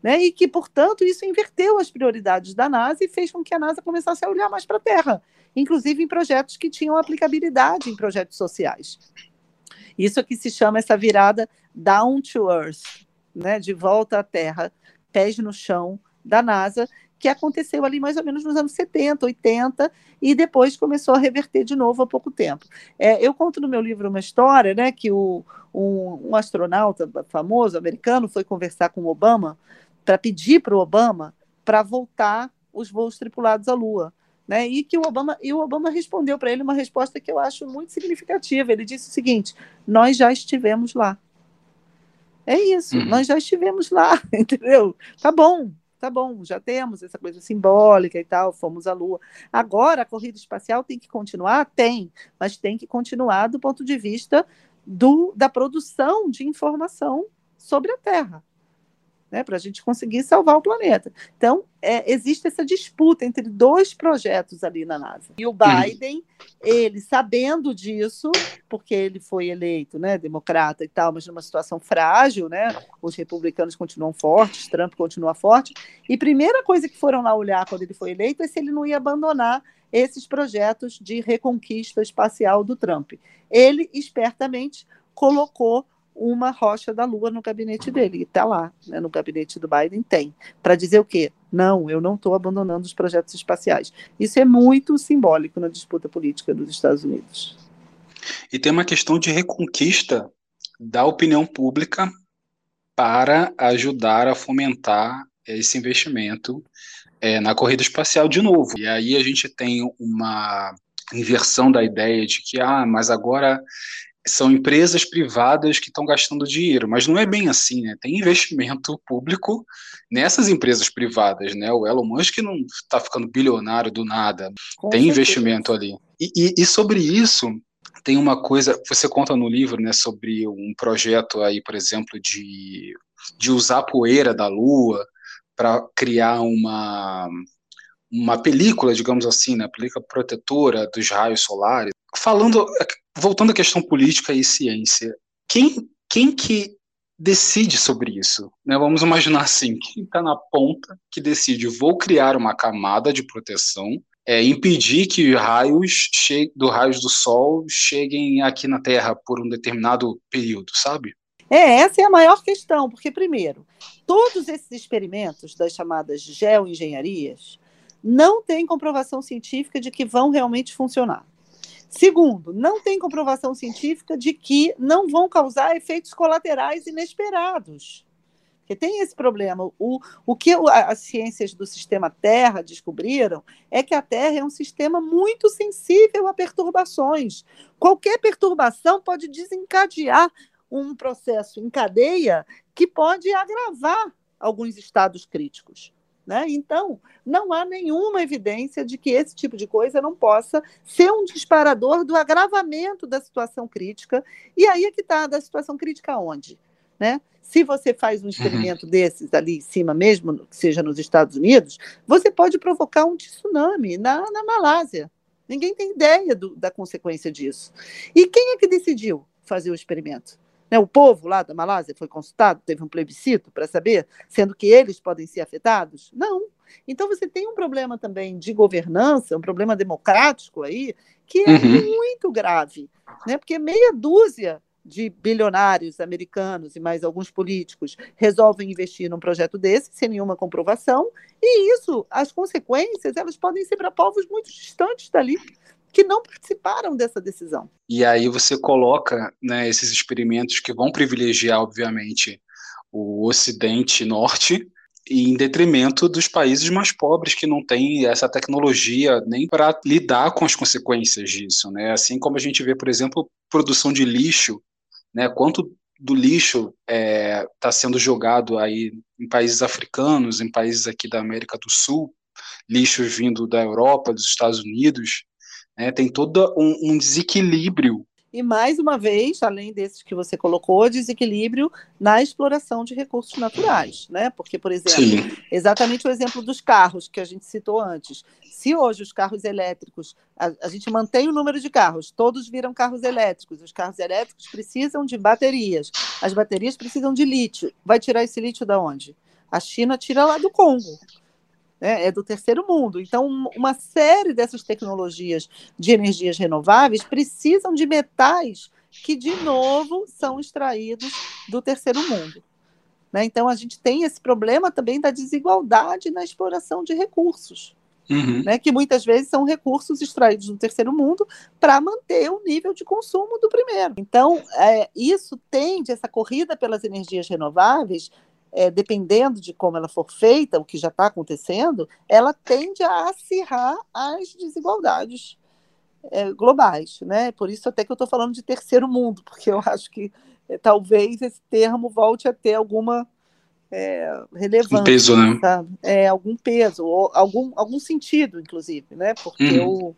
Né? E que, portanto, isso inverteu as prioridades da NASA e fez com que a NASA começasse a olhar mais para a Terra, inclusive em projetos que tinham aplicabilidade em projetos sociais. Isso que se chama essa virada down to earth, né? de volta à Terra, pés no chão da NASA, que aconteceu ali mais ou menos nos anos 70, 80, e depois começou a reverter de novo há pouco tempo. É, eu conto no meu livro uma história, né, que o, um, um astronauta famoso americano foi conversar com o Obama para pedir para o Obama para voltar os voos tripulados à Lua. Né? E que o Obama e o Obama respondeu para ele uma resposta que eu acho muito significativa. Ele disse o seguinte: nós já estivemos lá. É isso, uhum. nós já estivemos lá, (laughs) entendeu? Tá bom, tá bom, já temos essa coisa simbólica e tal, fomos à Lua. Agora a corrida espacial tem que continuar? Tem, mas tem que continuar do ponto de vista do, da produção de informação sobre a Terra né, para a gente conseguir salvar o planeta. Então, é, existe essa disputa entre dois projetos ali na NASA. E o Biden, ele sabendo disso, porque ele foi eleito, né, democrata e tal, mas numa situação frágil, né, os republicanos continuam fortes, Trump continua forte, e primeira coisa que foram lá olhar quando ele foi eleito é se ele não ia abandonar esses projetos de reconquista espacial do Trump. Ele, espertamente, colocou uma rocha da Lua no gabinete dele. Está lá, né, no gabinete do Biden tem. Para dizer o quê? Não, eu não estou abandonando os projetos espaciais. Isso é muito simbólico na disputa política dos Estados Unidos. E tem uma questão de reconquista da opinião pública para ajudar a fomentar esse investimento é, na corrida espacial de novo. E aí a gente tem uma inversão da ideia de que, ah, mas agora são empresas privadas que estão gastando dinheiro, mas não é bem assim, né? Tem investimento público nessas empresas privadas, né? O Elon Musk não está ficando bilionário do nada, Com tem certeza. investimento ali. E, e, e, sobre isso, tem uma coisa, você conta no livro, né, sobre um projeto aí, por exemplo, de, de usar a poeira da Lua para criar uma uma película, digamos assim, né, película protetora dos raios solares. Falando, voltando à questão política e ciência, quem, quem que decide sobre isso? Né? Vamos imaginar assim, quem está na ponta que decide, vou criar uma camada de proteção, é, impedir que raios do raios do Sol cheguem aqui na Terra por um determinado período, sabe? É, essa é a maior questão, porque, primeiro, todos esses experimentos das chamadas geoengenharias não têm comprovação científica de que vão realmente funcionar. Segundo, não tem comprovação científica de que não vão causar efeitos colaterais inesperados. Porque tem esse problema. O, o que as ciências do sistema Terra descobriram é que a Terra é um sistema muito sensível a perturbações. Qualquer perturbação pode desencadear um processo em cadeia que pode agravar alguns estados críticos. Né? Então, não há nenhuma evidência de que esse tipo de coisa não possa ser um disparador do agravamento da situação crítica. E aí é que está, da situação crítica onde? Né? Se você faz um uhum. experimento uhum. desses ali em cima mesmo, que seja nos Estados Unidos, você pode provocar um tsunami na, na Malásia. Ninguém tem ideia do, da consequência disso. E quem é que decidiu fazer o experimento? Né, o povo lá da Malásia foi consultado, teve um plebiscito para saber, sendo que eles podem ser afetados? Não. Então você tem um problema também de governança, um problema democrático aí, que é uhum. muito grave, né? Porque meia dúzia de bilionários americanos e mais alguns políticos resolvem investir num projeto desse sem nenhuma comprovação, e isso, as consequências, elas podem ser para povos muito distantes dali que não participaram dessa decisão. E aí você coloca né, esses experimentos que vão privilegiar, obviamente, o Ocidente Norte, em detrimento dos países mais pobres que não têm essa tecnologia nem para lidar com as consequências disso, né? Assim como a gente vê, por exemplo, produção de lixo, né? Quanto do lixo está é, tá sendo jogado aí em países africanos, em países aqui da América do Sul, lixos vindo da Europa, dos Estados Unidos, né? Tem todo um, um desequilíbrio e mais uma vez, além desses que você colocou, desequilíbrio na exploração de recursos naturais, né? Porque, por exemplo, Sim. exatamente o exemplo dos carros que a gente citou antes. Se hoje os carros elétricos, a, a, gente mantém o número de carros, todos viram carros elétricos, os carros elétricos precisam de baterias, as baterias precisam de lítio. Vai tirar esse lítio da onde? A China tira lá do Congo né, é do terceiro mundo. Então, uma série dessas tecnologias de energias renováveis precisam de metais que, de novo, são extraídos do terceiro mundo. Né? Então, a gente tem esse problema também da desigualdade na exploração de recursos. Uhum. Né, que muitas vezes são recursos extraídos do terceiro mundo para manter o nível de consumo do primeiro. Então, é, isso tende, essa corrida pelas energias renováveis, é, dependendo de como ela for feita, o que já está acontecendo, ela tende a acirrar as desigualdades é, globais, né? Por isso até que eu estou falando de terceiro mundo, porque eu acho que é, talvez esse termo volte a ter alguma é, relevância, um peso, né? Sabe? É algum peso, ou algum algum sentido, inclusive, né? Porque uhum. o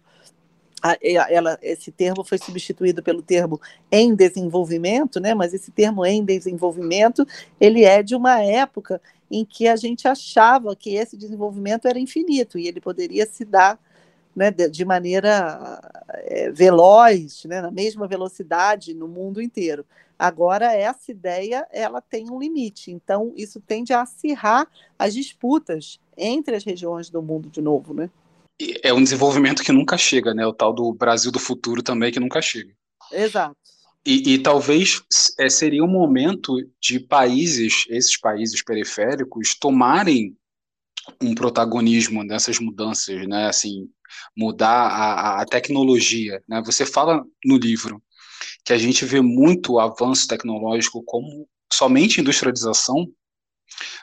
ela, esse termo foi substituído pelo termo em desenvolvimento, né? mas esse termo em desenvolvimento ele é de uma época em que a gente achava que esse desenvolvimento era infinito e ele poderia se dar né, de, maneira é, veloz, né, na mesma velocidade no mundo inteiro. Agora essa ideia ela tem um limite, então isso tende a acirrar as disputas entre as regiões do mundo de novo, né? É um desenvolvimento que nunca chega, né? O tal do Brasil do futuro também que nunca chega. Exato. E, e talvez é, seria um momento de países, esses países periféricos, tomarem um protagonismo nessas mudanças, né? Assim, mudar a, a tecnologia, né? Você fala no livro que a gente vê muito avanço tecnológico como somente industrialização,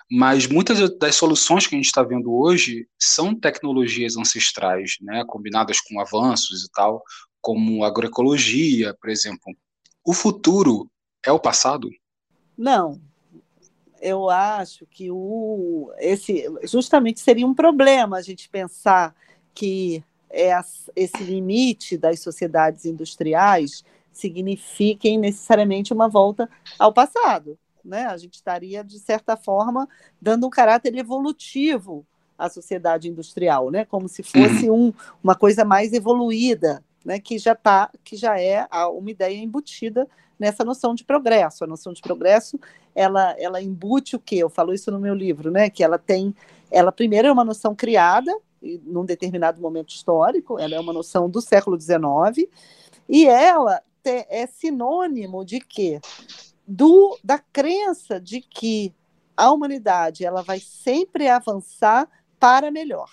mas muitas das soluções que a gente está vendo hoje são tecnologias ancestrais, né, combinadas com avanços e tal, como agroecologia, por exemplo. O futuro é o passado? Não. Eu acho que o, esse justamente seria um problema a gente pensar que esse limite das sociedades industriais signifiquem necessariamente uma volta ao passado né? A gente estaria, de certa forma, dando um caráter evolutivo a sociedade industrial, né? Como se fosse uhum. um, uma coisa mais evoluída, né? Que já tá, que já é uma ideia embutida nessa noção de progresso. A noção de progresso, ela, ela embute o quê? Eu falo isso no meu livro, né? Que ela tem, ela primeiro é uma noção criada num determinado momento histórico, ela é uma noção do século XIX, e ela é sinônimo de quê? Do, da crença de que a humanidade ela vai sempre avançar para melhor,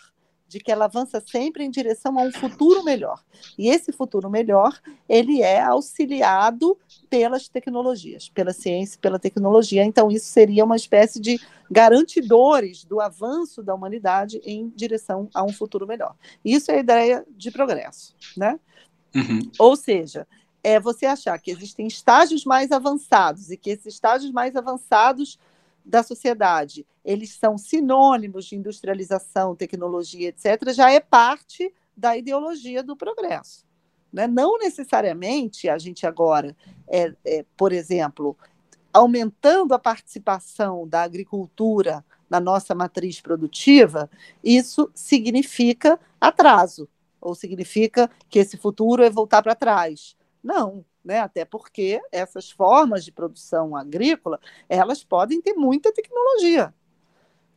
de que ela avança sempre em direção a um futuro melhor. E esse futuro melhor, ele é auxiliado pelas tecnologias, pela ciência, pela tecnologia. Então isso seria uma espécie de garantidores do avanço da humanidade em direção a um futuro melhor. Isso é a ideia de progresso, né? Uhum. Ou seja, é você achar que existem estágios mais avançados e que esses estágios mais avançados da sociedade, eles são sinônimos de industrialização, tecnologia, etc., já é parte da ideologia do progresso. Né? Não necessariamente a gente agora, é, é, por exemplo, aumentando a participação da agricultura na nossa matriz produtiva, isso significa atraso, ou significa que esse futuro é voltar para trás. Não, né? Até porque essas formas de produção agrícola, elas podem ter muita tecnologia,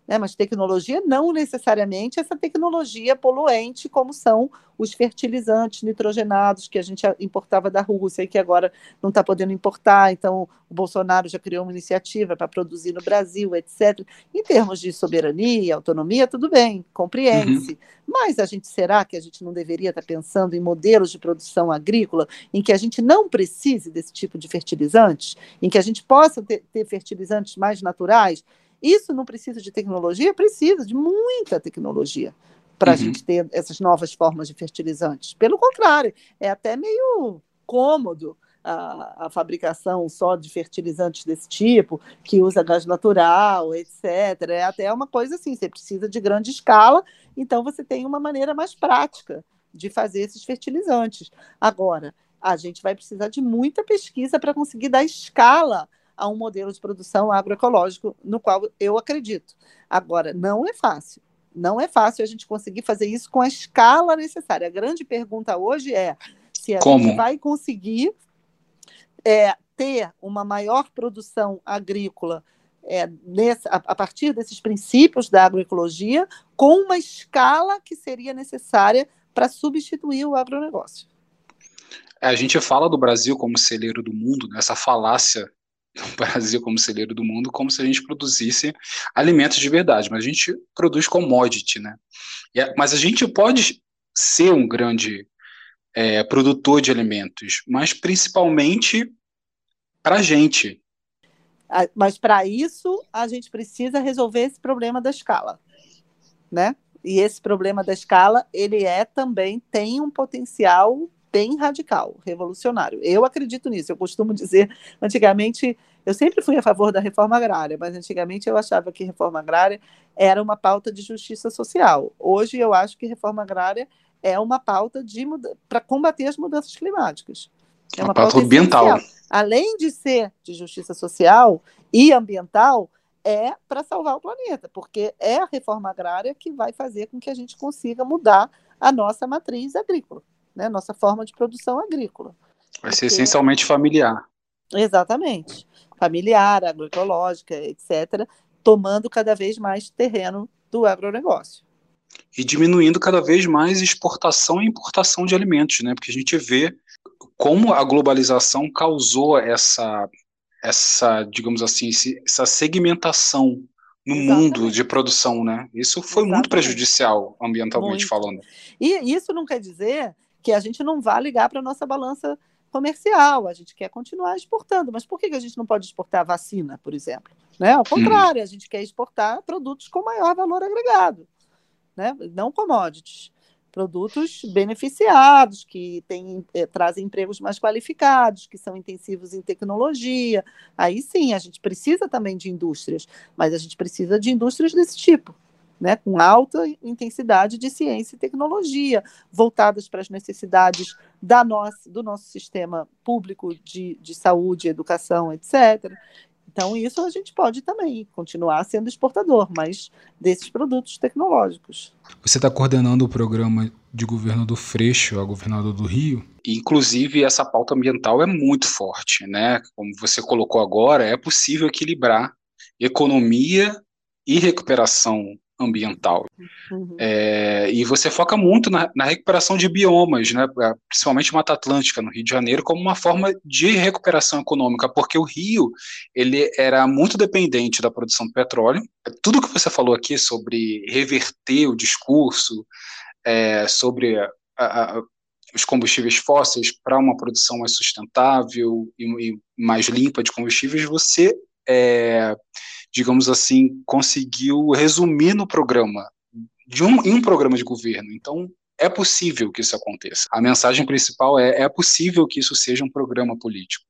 né? mas tecnologia não necessariamente essa tecnologia poluente, como são os fertilizantes nitrogenados que a gente importava da Rússia e que agora não está podendo importar. Então, o Bolsonaro já criou uma iniciativa para produzir no Brasil, etc. Em termos de soberania, autonomia, tudo bem, compreende-se. Uhum. Mas a gente será que a gente não deveria estar tá pensando em modelos de produção agrícola em que a gente não precise desse tipo de fertilizantes, em que a gente possa ter, ter fertilizantes mais naturais? Isso não precisa de tecnologia? Precisa de muita tecnologia para a uhum. gente ter essas novas formas de fertilizantes. Pelo contrário, é até meio cômodo a, a, fabricação só de fertilizantes desse tipo, que usa gás natural, etc. É até uma coisa assim, você precisa de grande escala, então você tem uma maneira mais prática de fazer esses fertilizantes. Agora, a gente vai precisar de muita pesquisa para conseguir dar escala a um modelo de produção agroecológico no qual eu acredito. Agora, não é fácil. Não é fácil a gente conseguir fazer isso com a escala necessária. A grande pergunta hoje é se a Como? gente vai conseguir é, ter uma maior produção agrícola é, nesse, a, a, partir desses princípios da agroecologia, com uma escala que seria necessária para substituir o agronegócio. É, a gente fala do Brasil como celeiro do mundo, nessa né? falácia (laughs) o Brasil como celeiro do mundo, como se a gente produzisse alimentos de verdade, mas a gente produz commodity, né? É, mas a gente pode ser um grande é, produtor de alimentos, mas principalmente para a gente. Mas para isso a gente precisa resolver esse problema da escala, né? E esse problema da escala ele é também tem um potencial bem radical, revolucionário. Eu acredito nisso. Eu costumo dizer, antigamente, eu sempre fui a favor da reforma agrária, mas antigamente eu achava que reforma agrária era uma pauta de justiça social. Hoje eu acho que reforma agrária é uma pauta para combater as mudanças climáticas. É uma, uma pauta, pauta ambiental. Além de ser de justiça social e ambiental, é para salvar o planeta, porque é a reforma agrária que vai fazer com que a gente consiga mudar a nossa matriz agrícola né, nossa forma de produção agrícola. Vai ser essencialmente familiar. Exatamente. Familiar, agroecológica, etc., tomando cada vez mais terreno do agronegócio. E diminuindo cada vez mais exportação e importação de alimentos, né? Porque a gente vê como a globalização causou essa, essa digamos assim, essa segmentação no Exatamente. mundo de produção, né? Isso foi Exatamente. muito prejudicial ambientalmente muito. falando. E isso não quer dizer que a gente não vá ligar para a nossa balança comercial, a gente quer continuar exportando, mas por que a gente não pode exportar vacina, por exemplo? Né? Ao contrário, a gente quer exportar produtos com maior valor agregado, né? não commodities, produtos beneficiados, que têm, eh, trazem empregos mais qualificados, que são intensivos em tecnologia. Aí sim, a gente precisa também de indústrias, mas a gente precisa de indústrias desse tipo né, com alta intensidade de ciência e tecnologia, voltadas para as necessidades da nossa, do nosso sistema público de, de saúde, educação, etc. Então, isso a gente pode também continuar sendo exportador, mas desses produtos tecnológicos. Você está coordenando o programa de governo do Freixo, a governador do Rio? Inclusive, essa pauta ambiental é muito forte, né? Como você colocou agora, é possível equilibrar economia e recuperação ambiental. Uhum. É, e você foca muito na, na, recuperação de biomas, né, principalmente Mata Atlântica, no Rio de Janeiro, como uma forma de recuperação econômica, porque o Rio ele era muito dependente da produção de petróleo. Tudo que você falou aqui sobre reverter o discurso, é, sobre a, a, os combustíveis fósseis para uma produção mais sustentável e, e mais limpa de combustíveis, você é, digamos assim, conseguiu resumir no programa, de um, em um programa de governo. Então, é possível que isso aconteça. A mensagem principal é: é possível que isso seja um programa político.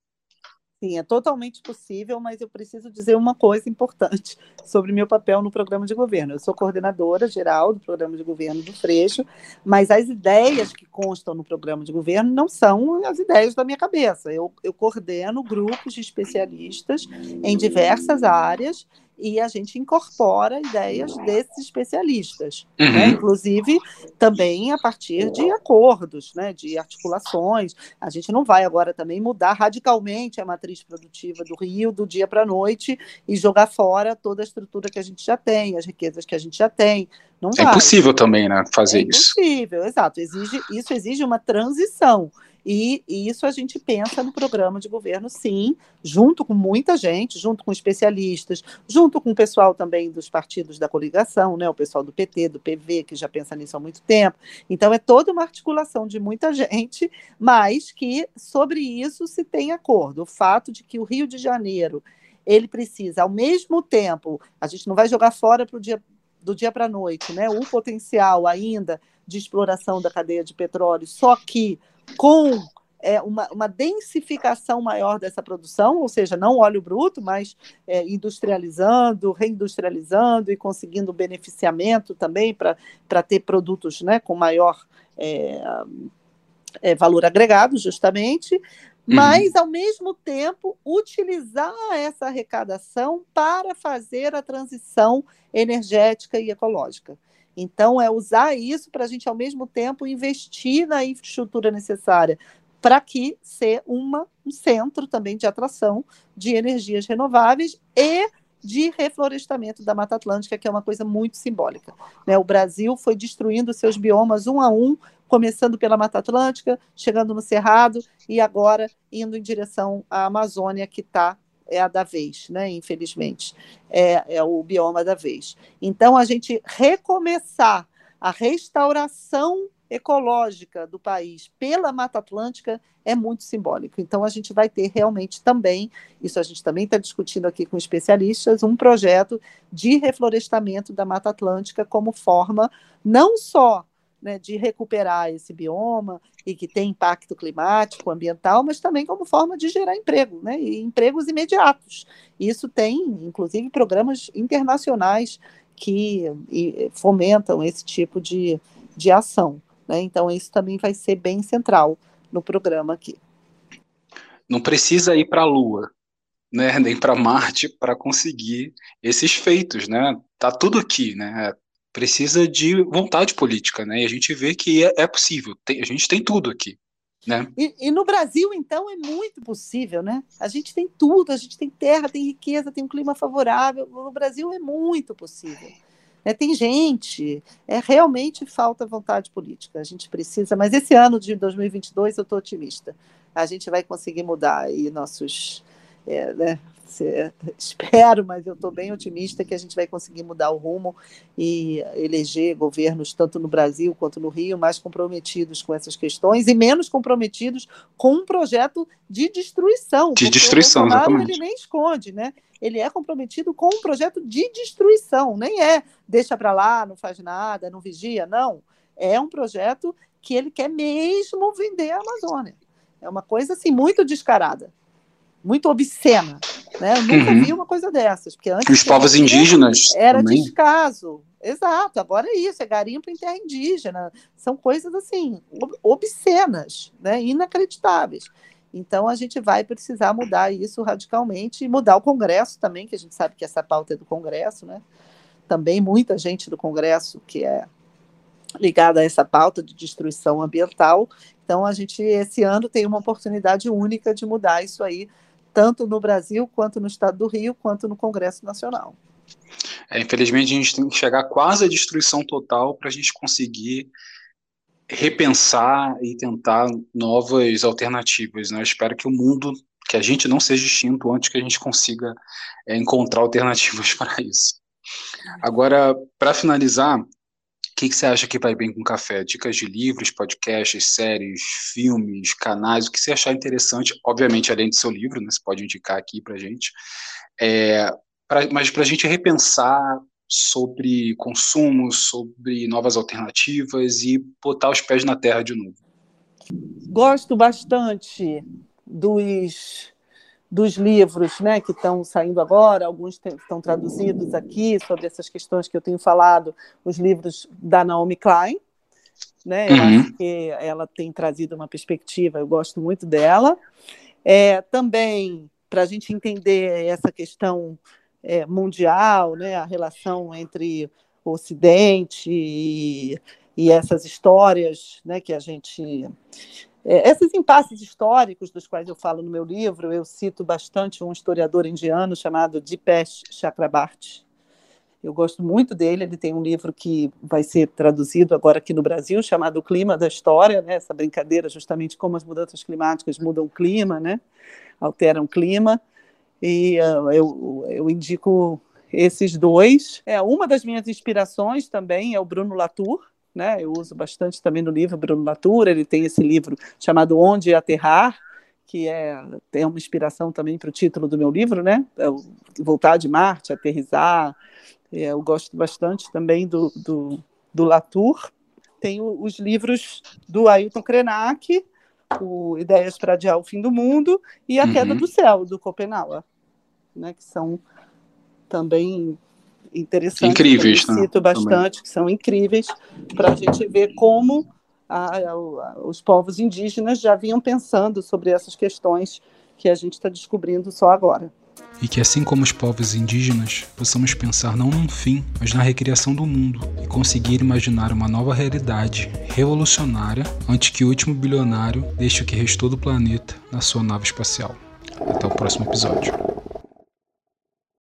Sim, é totalmente possível, mas eu preciso dizer uma coisa importante (laughs) sobre meu papel no programa de governo. Eu sou coordenadora geral do programa de governo do Freixo, mas as ideias que constam no programa de governo não são as ideias da minha cabeça. Eu, eu coordeno grupos de especialistas em diversas áreas e a gente incorpora ideias desses especialistas, né? uhum. né? inclusive também a partir de acordos, né? de articulações. A gente não vai agora também mudar radicalmente a matriz produtiva do Rio do dia para a noite e jogar fora toda a estrutura que a gente já tem, as riquezas que a gente já tem. Não é vai. impossível também, né, fazer é isso. É impossível, exato. Exige, isso exige uma transição. E, e, isso a gente pensa no programa de governo, sim, junto com muita gente, junto com especialistas, junto com o pessoal também dos partidos da coligação, né, o pessoal do PT, do PV, que já pensa nisso há muito tempo. Então, é toda uma articulação de muita (laughs) gente, mas que sobre isso se tem acordo. O fato de que o Rio de Janeiro ele precisa, ao mesmo tempo, a gente não vai jogar fora pro dia, do dia para a noite, né, o potencial ainda de exploração da cadeia de petróleo, só que com é, uma, uma, densificação maior dessa produção, ou seja, não óleo bruto, mas é, industrializando, reindustrializando e conseguindo beneficiamento também para ter produtos né, com maior é, é valor agregado, justamente, uhum. mas, ao mesmo tempo, utilizar essa arrecadação para fazer a transição energética e ecológica. Então, é usar isso para a gente, ao mesmo tempo, investir na infraestrutura necessária para que ser uma, um centro também de atração de energias renováveis e de reflorestamento da Mata Atlântica, que é uma coisa muito simbólica. Né? O Brasil foi destruindo seus biomas um a um, começando pela Mata Atlântica, chegando no Cerrado e agora indo em direção à Amazônia, que está é a da vez, né? infelizmente, é, é o bioma da vez. Então, a gente recomeçar a restauração ecológica do país pela Mata Atlântica é muito simbólico. Então, a gente vai ter realmente também, isso a gente também está discutindo aqui com especialistas, um projeto de reflorestamento da Mata Atlântica como forma não só né, de recuperar esse bioma e que tem impacto climático, ambiental, mas também como forma de gerar emprego, né, e empregos imediatos. Isso tem, inclusive, programas internacionais que fomentam esse tipo de, de ação. Né? Então, isso também vai ser bem central no programa aqui. Não precisa ir para a Lua, né, nem para Marte para conseguir esses feitos, né? Tá tudo aqui, né? Precisa de vontade política, né? E a gente vê que é, é possível. Tem, a gente tem tudo aqui. Né? E, e, no Brasil, então, é muito possível, né? A gente tem tudo, a gente tem terra, tem riqueza, tem um clima favorável. No Brasil é muito possível. É, tem gente, é realmente falta vontade política. A gente precisa, mas esse ano de 2022 eu estou otimista. A gente vai conseguir mudar aí nossos, é, né, (laughs) espero, mas eu estou bem otimista que a gente vai conseguir mudar o rumo e eleger governos, tanto no Brasil quanto no Rio, mais comprometidos com essas questões e menos comprometidos com um projeto de destruição. De destruição, o exatamente. Ele nem esconde, né? Ele é comprometido com um projeto de destruição, nem é deixa para lá, não faz nada, não vigia, não. É um projeto que ele quer mesmo vender a Amazônia. É uma coisa assim muito descarada muito obscena. Né? Eu nunca uhum. vi uma coisa dessas. Porque antes Os povos indígenas. Era também. descaso. Exato, agora é isso, é garimpo em terra indígena. São coisas assim, obscenas, né? inacreditáveis. Então, a gente vai precisar mudar isso radicalmente e mudar o Congresso também, que a gente sabe que essa pauta é do Congresso, né? Também muita gente do Congresso que é ligada a essa pauta de destruição ambiental. Então, a gente, esse ano, tem uma oportunidade única de mudar isso aí, tanto no Brasil, quanto no Estado do Rio, quanto no Congresso Nacional. É, infelizmente, a gente tem que chegar quase à destruição total para a gente conseguir repensar e tentar novas alternativas. Né? Eu espero que o mundo, que a gente não seja extinto antes que a gente consiga é, encontrar alternativas (laughs) para isso. Agora, para finalizar, o que, que, você acha que vai bem com café? Dicas de livros, podcasts, séries, filmes, canais, o que você achar interessante, obviamente, além do seu livro, né, você pode indicar aqui para gente, é, pra, mas para a gente repensar sobre consumo, sobre novas alternativas e botar os pés na terra de novo. Gosto bastante dos, dos livros né, que estão saindo agora, alguns estão traduzidos aqui sobre essas questões que eu tenho falado, os livros da Naomi Klein. Né, eu uhum. acho que ela tem trazido uma perspectiva, eu gosto muito dela. É, também, para a gente entender essa questão é, mundial, né, a relação entre o Ocidente e, e essas histórias né, que a gente. É, esses impasses históricos dos quais eu falo no meu livro, eu cito bastante um historiador indiano chamado Dipesh Chakrabarti. Eu gosto muito dele, ele tem um livro que vai ser traduzido agora aqui no Brasil, chamado O Clima da História, né? essa brincadeira justamente como as mudanças climáticas mudam o clima, né? alteram o clima e uh, eu, eu indico esses dois. É uma das minhas inspirações também é o Bruno Latour, né? Eu uso bastante também no livro Bruno Latour. Ele tem esse livro chamado Onde Aterrar, que é tem uma inspiração também para o título do meu livro, né? É Voltar de Marte, aterrizar. É, eu gosto bastante também do, do, do Latour. Tenho os livros do Ailton Krenak, o Ideias para Adiar o Fim do Mundo e A Queda uhum. do Céu, do Copenhague né, que são também interessantes. Incríveis, né? Cito bastante, também. que são incríveis, para a gente ver como a, a, os povos indígenas já vinham pensando sobre essas questões que a gente está descobrindo só agora. E que, assim como os povos indígenas, possamos pensar não num fim, mas na recriação do mundo e conseguir imaginar uma nova realidade revolucionária antes que o último bilionário deixe o que restou do planeta na sua nave espacial. Até o próximo episódio.